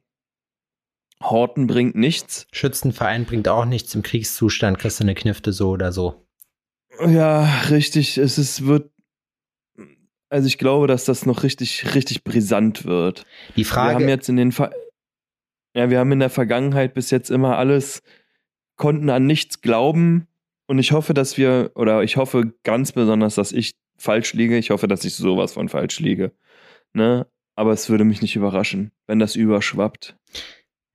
Horten bringt nichts.
Schützenverein bringt auch nichts. Im Kriegszustand kriegst du eine Knifte so oder so.
Ja, richtig. Es ist, wird. Also ich glaube, dass das noch richtig, richtig brisant wird.
Die Frage.
Wir haben jetzt in den Ver ja, wir haben in der Vergangenheit bis jetzt immer alles, konnten an nichts glauben. Und ich hoffe, dass wir, oder ich hoffe ganz besonders, dass ich falsch liege. Ich hoffe, dass ich sowas von falsch liege. Ne? Aber es würde mich nicht überraschen, wenn das überschwappt.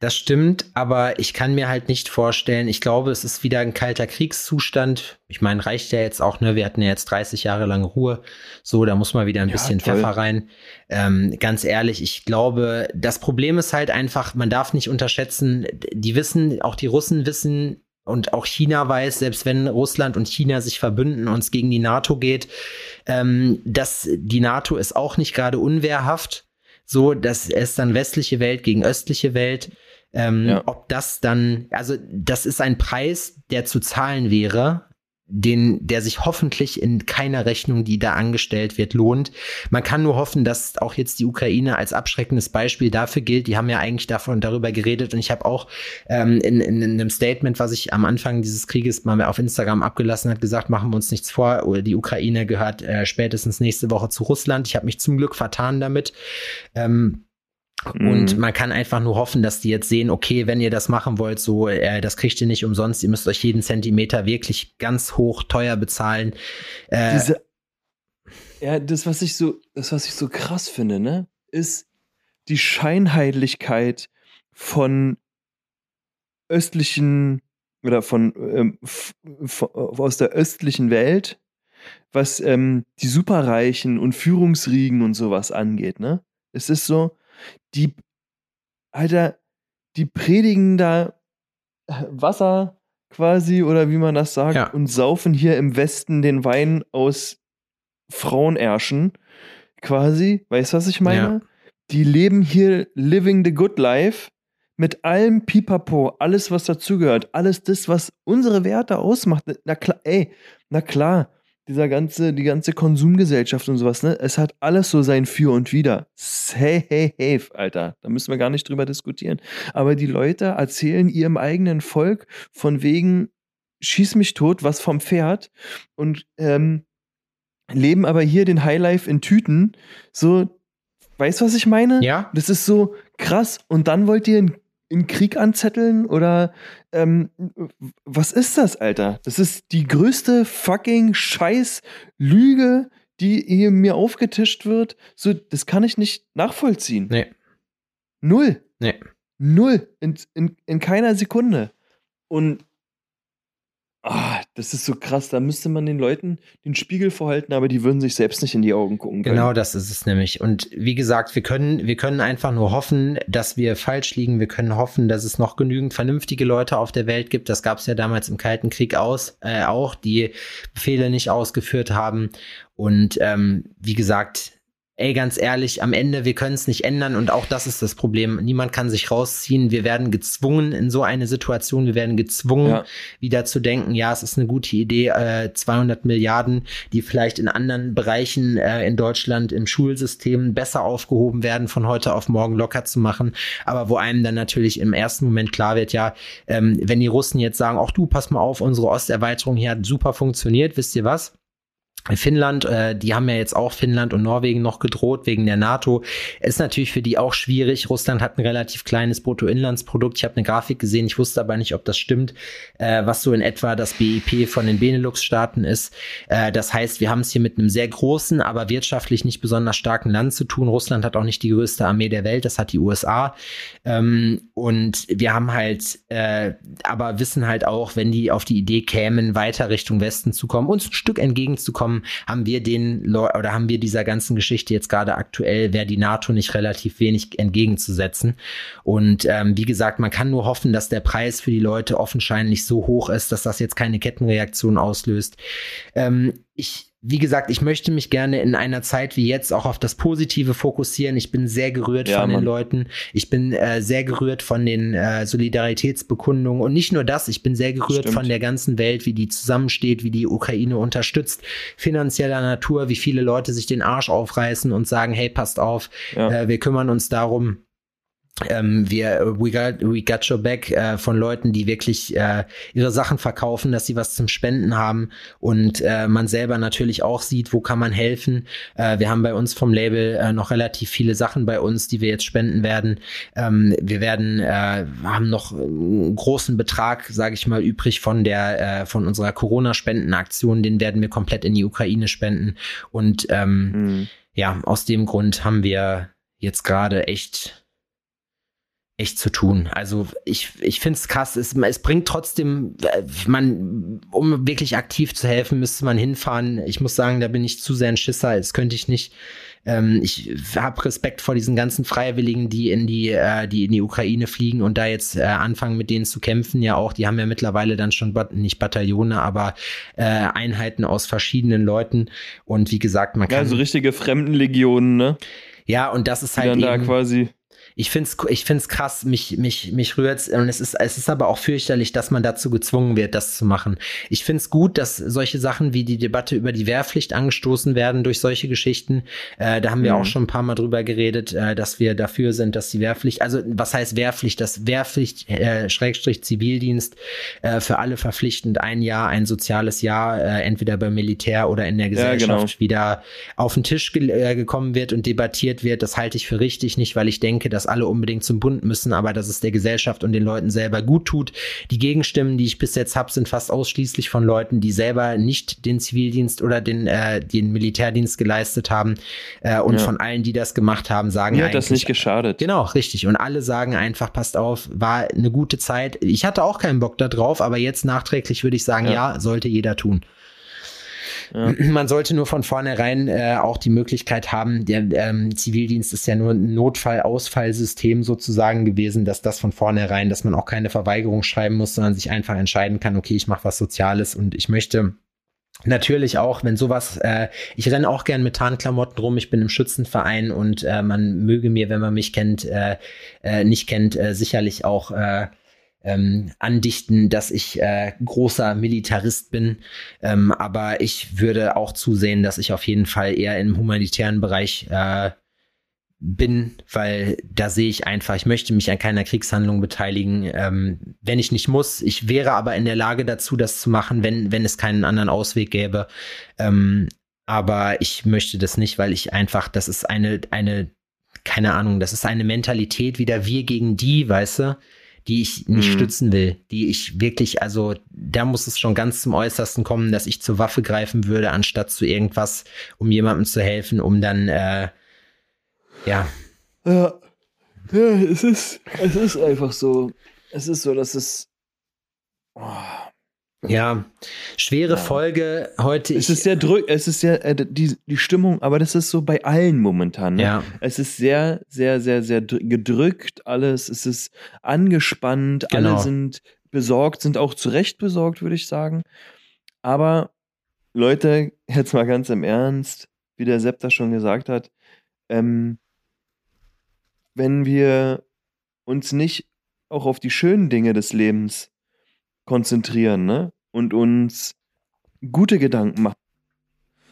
Das stimmt, aber ich kann mir halt nicht vorstellen, ich glaube, es ist wieder ein kalter Kriegszustand. Ich meine, reicht ja jetzt auch, ne? Wir hatten ja jetzt 30 Jahre lang Ruhe. So, da muss mal wieder ein ja, bisschen toll. Pfeffer rein. Ähm, ganz ehrlich, ich glaube, das Problem ist halt einfach, man darf nicht unterschätzen, die wissen, auch die Russen wissen, und auch China weiß, selbst wenn Russland und China sich verbünden und es gegen die NATO geht, ähm, dass die NATO ist auch nicht gerade unwehrhaft. So, das ist dann westliche Welt gegen östliche Welt. Ähm, ja. Ob das dann, also das ist ein Preis, der zu zahlen wäre, den, der sich hoffentlich in keiner Rechnung, die da angestellt wird, lohnt. Man kann nur hoffen, dass auch jetzt die Ukraine als abschreckendes Beispiel dafür gilt. Die haben ja eigentlich davon darüber geredet und ich habe auch ähm, in, in, in, einem Statement, was ich am Anfang dieses Krieges mal auf Instagram abgelassen hat, gesagt, machen wir uns nichts vor. Die Ukraine gehört äh, spätestens nächste Woche zu Russland. Ich habe mich zum Glück vertan damit. Ähm, und mhm. man kann einfach nur hoffen, dass die jetzt sehen, okay, wenn ihr das machen wollt, so, äh, das kriegt ihr nicht umsonst, ihr müsst euch jeden Zentimeter wirklich ganz hoch teuer bezahlen.
Äh, Diese, ja, das, was ich so, das, was ich so krass finde, ne, ist die Scheinheiligkeit von östlichen oder von, ähm, von aus der östlichen Welt, was ähm, die Superreichen und Führungsriegen und sowas angeht, ne? Es ist so, die, Alter, die predigen da äh, Wasser quasi oder wie man das sagt ja. und saufen hier im Westen den Wein aus Frauenärschen quasi. Weißt du, was ich meine? Ja. Die leben hier living the good life mit allem Pipapo, alles was dazugehört, alles das, was unsere Werte ausmacht. Na klar, ey, na klar, dieser ganze, die ganze Konsumgesellschaft und sowas, ne? Es hat alles so sein Für und Wider. Hey, hey, hey, Alter. Da müssen wir gar nicht drüber diskutieren. Aber die Leute erzählen ihrem eigenen Volk von wegen, schieß mich tot, was vom Pferd und ähm, leben aber hier den Highlife in Tüten. So, weißt du, was ich meine?
Ja.
Das ist so krass. Und dann wollt ihr ein in Krieg anzetteln? Oder ähm, was ist das, Alter? Das ist die größte fucking Scheiß-Lüge, die hier mir aufgetischt wird. So, das kann ich nicht nachvollziehen.
Nee.
Null.
Nee.
Null. In, in, in keiner Sekunde. Und Ah, das ist so krass. Da müsste man den Leuten den Spiegel vorhalten, aber die würden sich selbst nicht in die Augen gucken
können. Genau, das ist es nämlich. Und wie gesagt, wir können, wir können einfach nur hoffen, dass wir falsch liegen. Wir können hoffen, dass es noch genügend vernünftige Leute auf der Welt gibt. Das gab es ja damals im Kalten Krieg aus, äh, auch, die Befehle nicht ausgeführt haben. Und ähm, wie gesagt, ey, ganz ehrlich, am Ende, wir können es nicht ändern und auch das ist das Problem. Niemand kann sich rausziehen. Wir werden gezwungen in so eine Situation, wir werden gezwungen, ja. wieder zu denken, ja, es ist eine gute Idee, äh, 200 Milliarden, die vielleicht in anderen Bereichen äh, in Deutschland im Schulsystem besser aufgehoben werden, von heute auf morgen locker zu machen. Aber wo einem dann natürlich im ersten Moment klar wird, ja, ähm, wenn die Russen jetzt sagen, auch du, pass mal auf, unsere Osterweiterung hier hat super funktioniert, wisst ihr was? Finnland, äh, die haben ja jetzt auch Finnland und Norwegen noch gedroht wegen der NATO. Ist natürlich für die auch schwierig. Russland hat ein relativ kleines Bruttoinlandsprodukt. Ich habe eine Grafik gesehen, ich wusste aber nicht, ob das stimmt, äh, was so in etwa das BIP von den Benelux-Staaten ist. Äh, das heißt, wir haben es hier mit einem sehr großen, aber wirtschaftlich nicht besonders starken Land zu tun. Russland hat auch nicht die größte Armee der Welt, das hat die USA. Ähm, und wir haben halt, äh, aber wissen halt auch, wenn die auf die Idee kämen, weiter Richtung Westen zu kommen, uns ein Stück entgegenzukommen, bekommen, haben wir den oder haben wir dieser ganzen Geschichte jetzt gerade aktuell, wäre die NATO nicht relativ wenig entgegenzusetzen. Und ähm, wie gesagt, man kann nur hoffen, dass der Preis für die Leute offenscheinlich so hoch ist, dass das jetzt keine Kettenreaktion auslöst. Ähm, ich wie gesagt, ich möchte mich gerne in einer Zeit wie jetzt auch auf das Positive fokussieren. Ich bin sehr gerührt ja, von Mann. den Leuten. Ich bin äh, sehr gerührt von den äh, Solidaritätsbekundungen. Und nicht nur das, ich bin sehr gerührt Stimmt. von der ganzen Welt, wie die zusammensteht, wie die Ukraine unterstützt, finanzieller Natur, wie viele Leute sich den Arsch aufreißen und sagen, hey, passt auf, ja. äh, wir kümmern uns darum, ähm, wir we got, we got your back äh, von Leuten, die wirklich äh, ihre Sachen verkaufen, dass sie was zum Spenden haben und äh, man selber natürlich auch sieht, wo kann man helfen. Äh, wir haben bei uns vom Label äh, noch relativ viele Sachen bei uns, die wir jetzt spenden werden. Ähm, wir werden äh, haben noch einen großen Betrag, sage ich mal, übrig von der äh, von unserer Corona-Spendenaktion. Den werden wir komplett in die Ukraine spenden und ähm, mhm. ja, aus dem Grund haben wir jetzt gerade echt echt zu tun. Also ich, ich finde es krass. Es, es bringt trotzdem, äh, man, um wirklich aktiv zu helfen, müsste man hinfahren. Ich muss sagen, da bin ich zu sehr ein Schisser. Das könnte ich nicht. Ähm, ich habe Respekt vor diesen ganzen Freiwilligen, die in die, äh, die in die Ukraine fliegen und da jetzt äh, anfangen, mit denen zu kämpfen. Ja, auch, die haben ja mittlerweile dann schon bat nicht Bataillone, aber äh, Einheiten aus verschiedenen Leuten. Und wie gesagt, man kann.
Ja, so richtige Fremdenlegionen, ne?
Ja, und das ist halt.
Die dann eben, da quasi
ich finde es ich find's krass, mich, mich, mich rührt und es ist, es ist aber auch fürchterlich, dass man dazu gezwungen wird, das zu machen. Ich finde es gut, dass solche Sachen wie die Debatte über die Wehrpflicht angestoßen werden durch solche Geschichten. Äh, da haben wir mhm. auch schon ein paar Mal drüber geredet, äh, dass wir dafür sind, dass die Wehrpflicht, also was heißt Wehrpflicht? Das Wehrpflicht, äh, Schrägstrich Zivildienst, äh, für alle verpflichtend ein Jahr, ein soziales Jahr, äh, entweder beim Militär oder in der Gesellschaft ja, genau. wieder auf den Tisch ge äh, gekommen wird und debattiert wird. Das halte ich für richtig, nicht weil ich denke, dass dass alle unbedingt zum Bund müssen, aber dass es der Gesellschaft und den Leuten selber gut tut. Die Gegenstimmen, die ich bis jetzt habe, sind fast ausschließlich von Leuten, die selber nicht den Zivildienst oder den, äh, den Militärdienst geleistet haben. Äh, und ja. von allen, die das gemacht haben, sagen
hat das nicht geschadet.
Genau, richtig. Und alle sagen einfach, passt auf, war eine gute Zeit. Ich hatte auch keinen Bock da drauf, aber jetzt nachträglich würde ich sagen, ja, ja sollte jeder tun. Ja. Man sollte nur von vornherein äh, auch die Möglichkeit haben, der ähm, Zivildienst ist ja nur ein Notfall-Ausfallsystem sozusagen gewesen, dass das von vornherein, dass man auch keine Verweigerung schreiben muss, sondern sich einfach entscheiden kann, okay, ich mache was Soziales und ich möchte Natürlich auch, wenn sowas, äh, ich renne auch gern mit Tarnklamotten rum, ich bin im Schützenverein und äh, man möge mir, wenn man mich kennt, äh, äh, nicht kennt, äh, sicherlich auch äh, ähm, andichten, dass ich äh, großer Militarist bin. Ähm, aber ich würde auch zusehen, dass ich auf jeden Fall eher im humanitären Bereich äh, bin, weil da sehe ich einfach, ich möchte mich an keiner Kriegshandlung beteiligen, ähm, wenn ich nicht muss. Ich wäre aber in der Lage dazu, das zu machen, wenn, wenn es keinen anderen Ausweg gäbe. Ähm, aber ich möchte das nicht, weil ich einfach, das ist eine, eine, keine Ahnung, das ist eine Mentalität wieder wir gegen die, weißt du? Die ich nicht mhm. stützen will, die ich wirklich, also da muss es schon ganz zum Äußersten kommen, dass ich zur Waffe greifen würde, anstatt zu irgendwas, um jemandem zu helfen, um dann, äh, ja.
Ja, ja es ist, es ist einfach so. Es ist so, dass es.
Oh, ja, schwere ja. Folge heute.
Es ist sehr drück, es ist sehr äh, die, die Stimmung, aber das ist so bei allen momentan. Ne? Ja. Es ist sehr, sehr, sehr, sehr gedrückt alles. Es ist angespannt. Genau. Alle sind besorgt, sind auch zu Recht besorgt, würde ich sagen. Aber Leute, jetzt mal ganz im Ernst, wie der Sepp das schon gesagt hat, ähm, wenn wir uns nicht auch auf die schönen Dinge des Lebens konzentrieren, ne? Und uns gute Gedanken machen.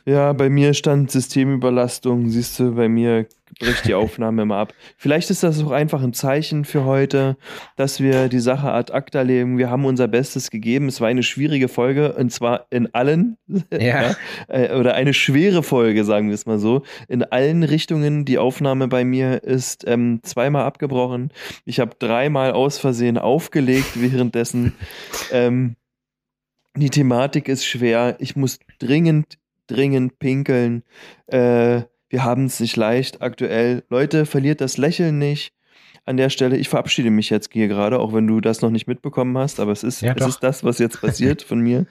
Ja, bei mir stand Systemüberlastung. Siehst du, bei mir bricht die Aufnahme immer ab. Vielleicht ist das auch einfach ein Zeichen für heute, dass wir die Sache ad acta legen. Wir haben unser Bestes gegeben. Es war eine schwierige Folge und zwar in allen. Ja. Äh, oder eine schwere Folge, sagen wir es mal so. In allen Richtungen. Die Aufnahme bei mir ist ähm, zweimal abgebrochen. Ich habe dreimal aus Versehen aufgelegt währenddessen. ähm, die Thematik ist schwer. Ich muss dringend dringend pinkeln. Äh, wir haben es nicht leicht aktuell. Leute, verliert das Lächeln nicht. An der Stelle, ich verabschiede mich jetzt hier gerade, auch wenn du das noch nicht mitbekommen hast, aber es ist, ja, es ist das, was jetzt passiert von mir.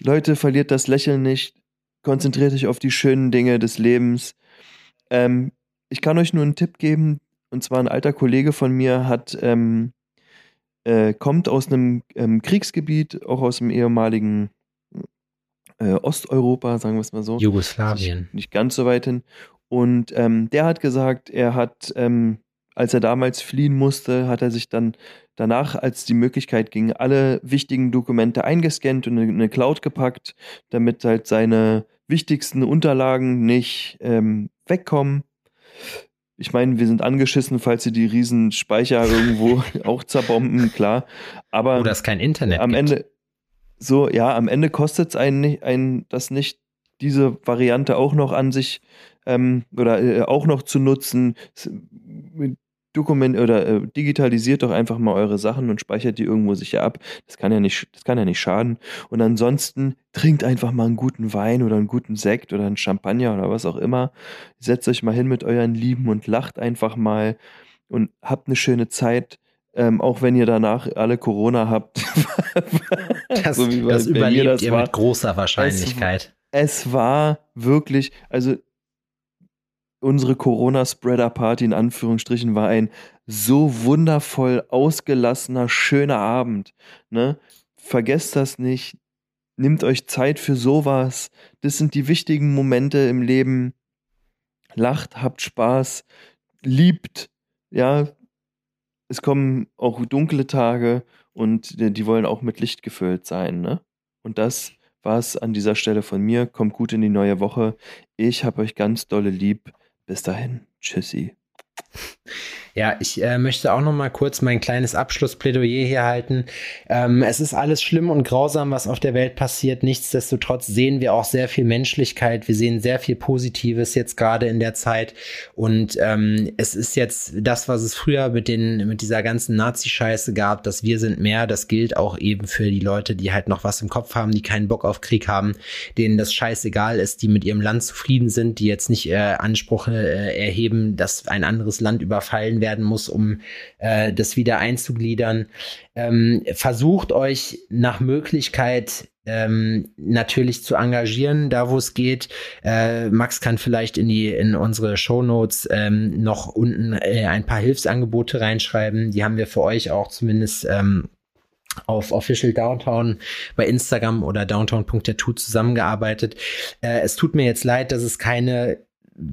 Leute, verliert das Lächeln nicht. Konzentriert euch auf die schönen Dinge des Lebens. Ähm, ich kann euch nur einen Tipp geben, und zwar ein alter Kollege von mir hat ähm, äh, kommt aus einem ähm, Kriegsgebiet, auch aus dem ehemaligen äh, Osteuropa, sagen wir es mal so.
Jugoslawien.
Nicht, ganz so weit hin. Und ähm, der hat gesagt, er hat, ähm, als er damals fliehen musste, hat er sich dann danach, als die Möglichkeit ging, alle wichtigen Dokumente eingescannt und in eine Cloud gepackt, damit halt seine wichtigsten Unterlagen nicht ähm, wegkommen. Ich meine, wir sind angeschissen, falls sie die riesen Speicher irgendwo auch zerbomben, klar. Aber
Oder es kein Internet
am
gibt.
Ende, so, ja, am Ende kostet es einen, einen das nicht, diese Variante auch noch an sich ähm, oder äh, auch noch zu nutzen. Dokument oder äh, digitalisiert doch einfach mal eure Sachen und speichert die irgendwo sicher ab. Das kann ja nicht, das kann ja nicht schaden. Und ansonsten trinkt einfach mal einen guten Wein oder einen guten Sekt oder einen Champagner oder was auch immer. Setzt euch mal hin mit euren Lieben und lacht einfach mal und habt eine schöne Zeit. Ähm, auch wenn ihr danach alle Corona habt.
Das,
So wie
das überlebt
das
ihr
war.
mit großer Wahrscheinlichkeit.
Es war wirklich, also unsere Corona-Spreader-Party in Anführungsstrichen war ein so wundervoll ausgelassener, schöner Abend. Ne? Vergesst das nicht. Nehmt euch Zeit für sowas. Das sind die wichtigen Momente im Leben. Lacht, habt Spaß, liebt. Ja, es kommen auch dunkle Tage und die die wollen auch mit Licht gefüllt sein. Ne? Und das war's an dieser Stelle von mir. Kommt gut in die neue Woche. Ich hab euch ganz dolle lieb. Bis dahin. Tschüssi.
Ja, ich äh, möchte auch noch mal kurz mein kleines Abschlussplädoyer hier halten. Ähm, es ist alles schlimm und grausam, was auf der Welt passiert. Nichtsdestotrotz sehen wir auch sehr viel Menschlichkeit. Wir sehen sehr viel Positives jetzt gerade in der Zeit. Und ähm, es ist jetzt das, was es früher mit den mit dieser ganzen Nazi-Scheiße gab, dass wir sind mehr. Das gilt auch eben für die Leute, die halt noch was im Kopf haben, die keinen Bock auf Krieg haben, denen das scheißegal ist, die mit ihrem Land zufrieden sind, die jetzt nicht äh, Anspruch äh, erheben, dass ein anderes Land überfallen werden muss, um äh, das wieder einzugliedern. Ähm, versucht euch nach Möglichkeit ähm, natürlich zu engagieren, da wo es geht. Äh, Max kann vielleicht in die in unsere Shownotes ähm, noch unten äh, ein paar Hilfsangebote reinschreiben. Die haben wir für euch auch zumindest ähm, auf Official Downtown bei Instagram oder downtown.tattoo zusammengearbeitet. Äh, es tut mir jetzt leid, dass es keine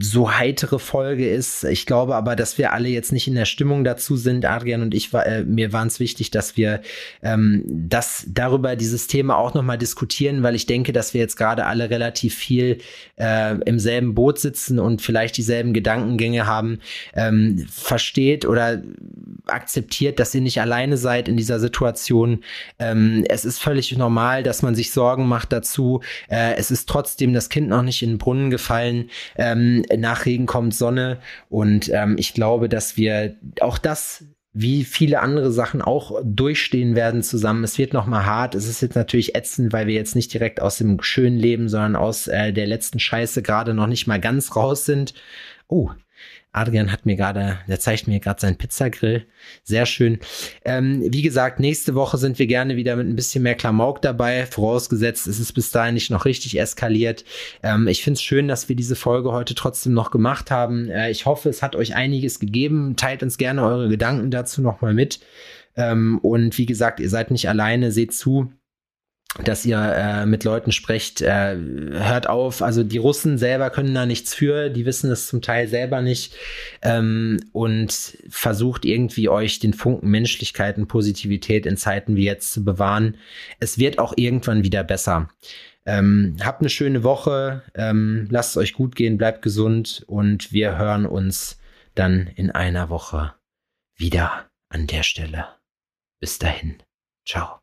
so heitere Folge ist. Ich glaube aber, dass wir alle jetzt nicht in der Stimmung dazu sind. Adrian und ich war, äh, mir waren es wichtig, dass wir ähm, das darüber dieses Thema auch noch mal diskutieren, weil ich denke, dass wir jetzt gerade alle relativ viel äh, im selben Boot sitzen und vielleicht dieselben Gedankengänge haben. Ähm, versteht oder akzeptiert, dass ihr nicht alleine seid in dieser Situation. Ähm, es ist völlig normal, dass man sich Sorgen macht dazu. Äh, es ist trotzdem das Kind noch nicht in den Brunnen gefallen. Ähm, nach Regen kommt Sonne. Und ähm, ich glaube, dass wir auch das wie viele andere Sachen auch durchstehen werden zusammen. Es wird noch mal hart. Es ist jetzt natürlich ätzend, weil wir jetzt nicht direkt aus dem schönen Leben, sondern aus äh, der letzten Scheiße gerade noch nicht mal ganz raus sind. Oh, Adrian hat mir gerade, der zeigt mir gerade seinen Pizzagrill. Sehr schön. Ähm, wie gesagt, nächste Woche sind wir gerne wieder mit ein bisschen mehr Klamauk dabei, vorausgesetzt, es ist bis dahin nicht noch richtig eskaliert. Ähm, ich finde es schön, dass wir diese Folge heute trotzdem noch gemacht haben. Äh, ich hoffe, es hat euch einiges gegeben. Teilt uns gerne eure Gedanken dazu nochmal mit. Ähm, und wie gesagt, ihr seid nicht alleine, seht zu dass ihr äh, mit Leuten sprecht, äh, hört auf. Also die Russen selber können da nichts für, die wissen es zum Teil selber nicht ähm, und versucht irgendwie euch den Funken Menschlichkeit und Positivität in Zeiten wie jetzt zu bewahren. Es wird auch irgendwann wieder besser. Ähm, habt eine schöne Woche, ähm, lasst es euch gut gehen, bleibt gesund und wir hören uns dann in einer Woche wieder an der Stelle. Bis dahin. Ciao.